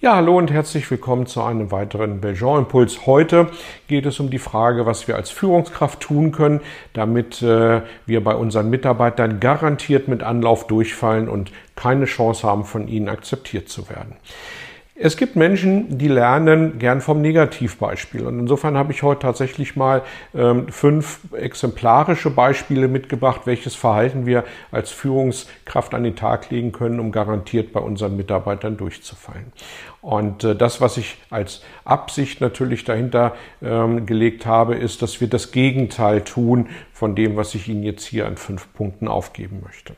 Ja, hallo und herzlich willkommen zu einem weiteren Belgian Impuls. Heute geht es um die Frage, was wir als Führungskraft tun können, damit äh, wir bei unseren Mitarbeitern garantiert mit Anlauf durchfallen und keine Chance haben, von ihnen akzeptiert zu werden. Es gibt Menschen, die lernen gern vom Negativbeispiel. Und insofern habe ich heute tatsächlich mal ähm, fünf exemplarische Beispiele mitgebracht, welches Verhalten wir als Führungskraft an den Tag legen können, um garantiert bei unseren Mitarbeitern durchzufallen. Und äh, das, was ich als Absicht natürlich dahinter ähm, gelegt habe, ist, dass wir das Gegenteil tun von dem, was ich Ihnen jetzt hier an fünf Punkten aufgeben möchte.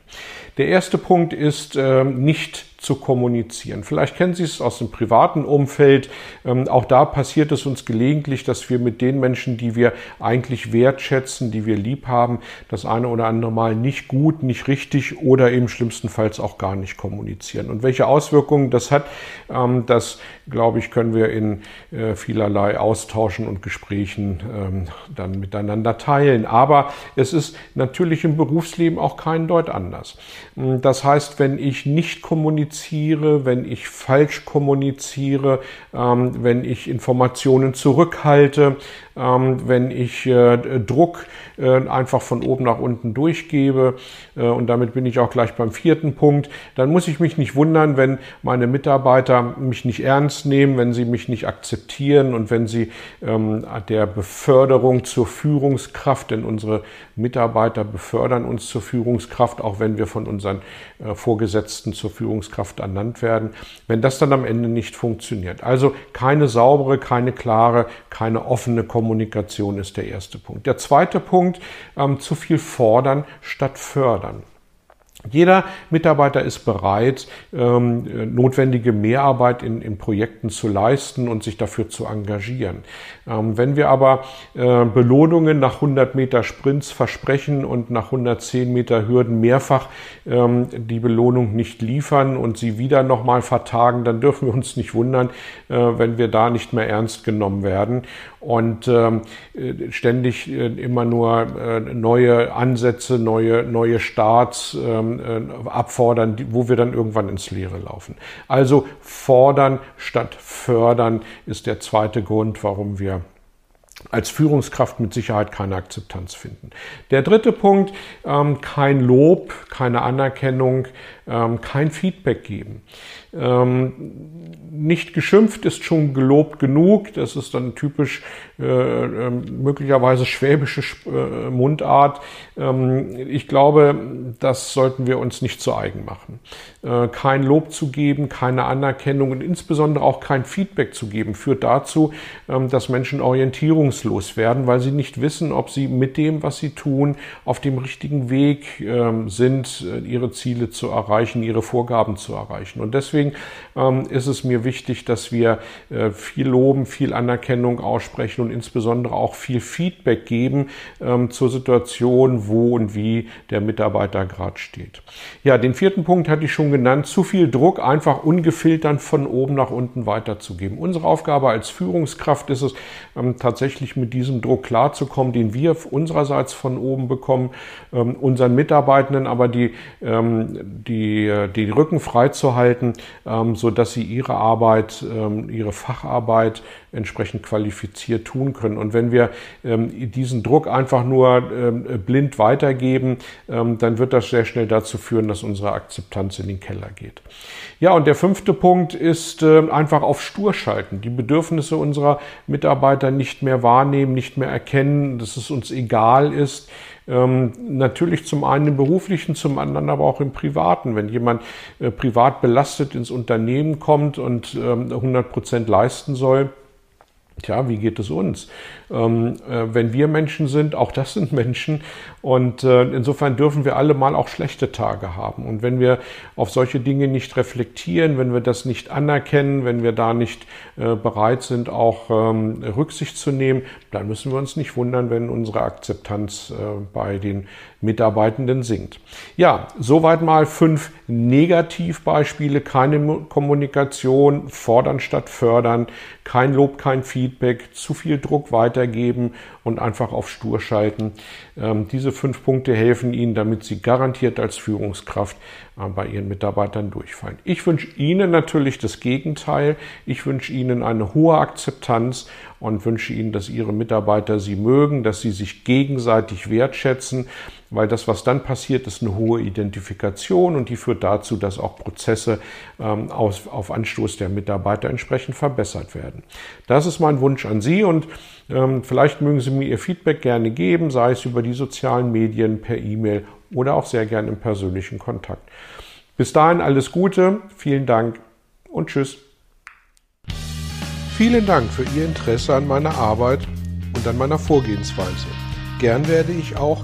Der erste Punkt ist, ähm, nicht zu kommunizieren. Vielleicht kennen Sie es aus dem privaten Umfeld. Ähm, auch da passiert es uns gelegentlich, dass wir mit den Menschen, die wir eigentlich wertschätzen, die wir lieb haben, das eine oder andere Mal nicht gut, nicht richtig oder eben schlimmstenfalls auch gar nicht kommunizieren. Und welche Auswirkungen das hat, ähm, das glaube ich, können wir in äh, vielerlei Austauschen und Gesprächen ähm, dann miteinander teilen. Aber es ist natürlich im Berufsleben auch kein Deut anders. Das heißt, wenn ich nicht kommuniziere, kommuniziere, wenn ich falsch kommuniziere, ähm, wenn ich Informationen zurückhalte, ähm, wenn ich äh, Druck äh, einfach von oben nach unten durchgebe. Äh, und damit bin ich auch gleich beim vierten Punkt. Dann muss ich mich nicht wundern, wenn meine Mitarbeiter mich nicht ernst nehmen, wenn sie mich nicht akzeptieren und wenn sie ähm, der Beförderung zur Führungskraft, denn unsere Mitarbeiter befördern uns zur Führungskraft, auch wenn wir von unseren äh, Vorgesetzten zur Führungskraft ernannt werden, wenn das dann am Ende nicht funktioniert. Also keine saubere, keine klare, keine offene Kommunikation Kommunikation ist der erste Punkt. Der zweite Punkt, ähm, zu viel fordern statt fördern. Jeder Mitarbeiter ist bereit, ähm, notwendige Mehrarbeit in, in, Projekten zu leisten und sich dafür zu engagieren. Ähm, wenn wir aber äh, Belohnungen nach 100 Meter Sprints versprechen und nach 110 Meter Hürden mehrfach ähm, die Belohnung nicht liefern und sie wieder nochmal vertagen, dann dürfen wir uns nicht wundern, äh, wenn wir da nicht mehr ernst genommen werden und ähm, äh, ständig äh, immer nur äh, neue Ansätze, neue, neue Starts, ähm, äh, abfordern, wo wir dann irgendwann ins Leere laufen. Also fordern statt fördern ist der zweite Grund, warum wir als Führungskraft mit Sicherheit keine Akzeptanz finden. Der dritte Punkt, ähm, kein Lob, keine Anerkennung, ähm, kein Feedback geben. Ähm, nicht geschimpft ist schon gelobt genug. Das ist dann typisch möglicherweise schwäbische äh, Mundart. Ähm, ich glaube, das sollten wir uns nicht zu eigen machen. Äh, kein Lob zu geben, keine Anerkennung und insbesondere auch kein Feedback zu geben, führt dazu, ähm, dass Menschen orientierungslos werden, weil sie nicht wissen, ob sie mit dem, was sie tun, auf dem richtigen Weg ähm, sind, äh, ihre Ziele zu erreichen, ihre Vorgaben zu erreichen. Und deswegen ähm, ist es mir wichtig, dass wir äh, viel loben, viel Anerkennung aussprechen und insbesondere auch viel Feedback geben ähm, zur Situation, wo und wie der Mitarbeiter gerade steht. Ja, den vierten Punkt hatte ich schon genannt. Zu viel Druck einfach ungefiltert von oben nach unten weiterzugeben. Unsere Aufgabe als Führungskraft ist es, ähm, tatsächlich mit diesem Druck klarzukommen, den wir unsererseits von oben bekommen, ähm, unseren Mitarbeitenden aber die, ähm, die, äh, die Rücken frei zu halten, ähm, so dass sie ihre Arbeit, ähm, ihre Facharbeit entsprechend qualifiziert tun können. Und wenn wir ähm, diesen Druck einfach nur blind weitergeben, dann wird das sehr schnell dazu führen, dass unsere Akzeptanz in den Keller geht. Ja, und der fünfte Punkt ist einfach auf Stur schalten, die Bedürfnisse unserer Mitarbeiter nicht mehr wahrnehmen, nicht mehr erkennen, dass es uns egal ist. Ähm, natürlich zum einen im beruflichen, zum anderen aber auch im privaten. Wenn jemand äh, privat belastet ins Unternehmen kommt und ähm, 100 Prozent leisten soll, Tja, wie geht es uns? Ähm, äh, wenn wir Menschen sind, auch das sind Menschen. Und äh, insofern dürfen wir alle mal auch schlechte Tage haben. Und wenn wir auf solche Dinge nicht reflektieren, wenn wir das nicht anerkennen, wenn wir da nicht äh, bereit sind, auch ähm, Rücksicht zu nehmen, dann müssen wir uns nicht wundern, wenn unsere Akzeptanz äh, bei den Mitarbeitenden sinkt. Ja, soweit mal fünf Negativbeispiele. Keine Kommunikation, fordern statt fördern, kein Lob, kein Feedback, zu viel Druck weitergeben und einfach auf Stur schalten. Ähm, diese fünf Punkte helfen Ihnen, damit Sie garantiert als Führungskraft äh, bei Ihren Mitarbeitern durchfallen. Ich wünsche Ihnen natürlich das Gegenteil. Ich wünsche Ihnen eine hohe Akzeptanz und wünsche Ihnen, dass Ihre Mitarbeiter Sie mögen, dass Sie sich gegenseitig wertschätzen, weil das, was dann passiert, ist eine hohe Identifikation und die führt dazu, dass auch Prozesse ähm, aus, auf Anstoß der Mitarbeiter entsprechend verbessert werden. Das ist mein Wunsch an Sie und ähm, vielleicht mögen Sie mir Ihr Feedback gerne geben, sei es über die sozialen Medien, per E-Mail oder auch sehr gerne im persönlichen Kontakt. Bis dahin alles Gute, vielen Dank und tschüss. Vielen Dank für Ihr Interesse an meiner Arbeit und an meiner Vorgehensweise. Gern werde ich auch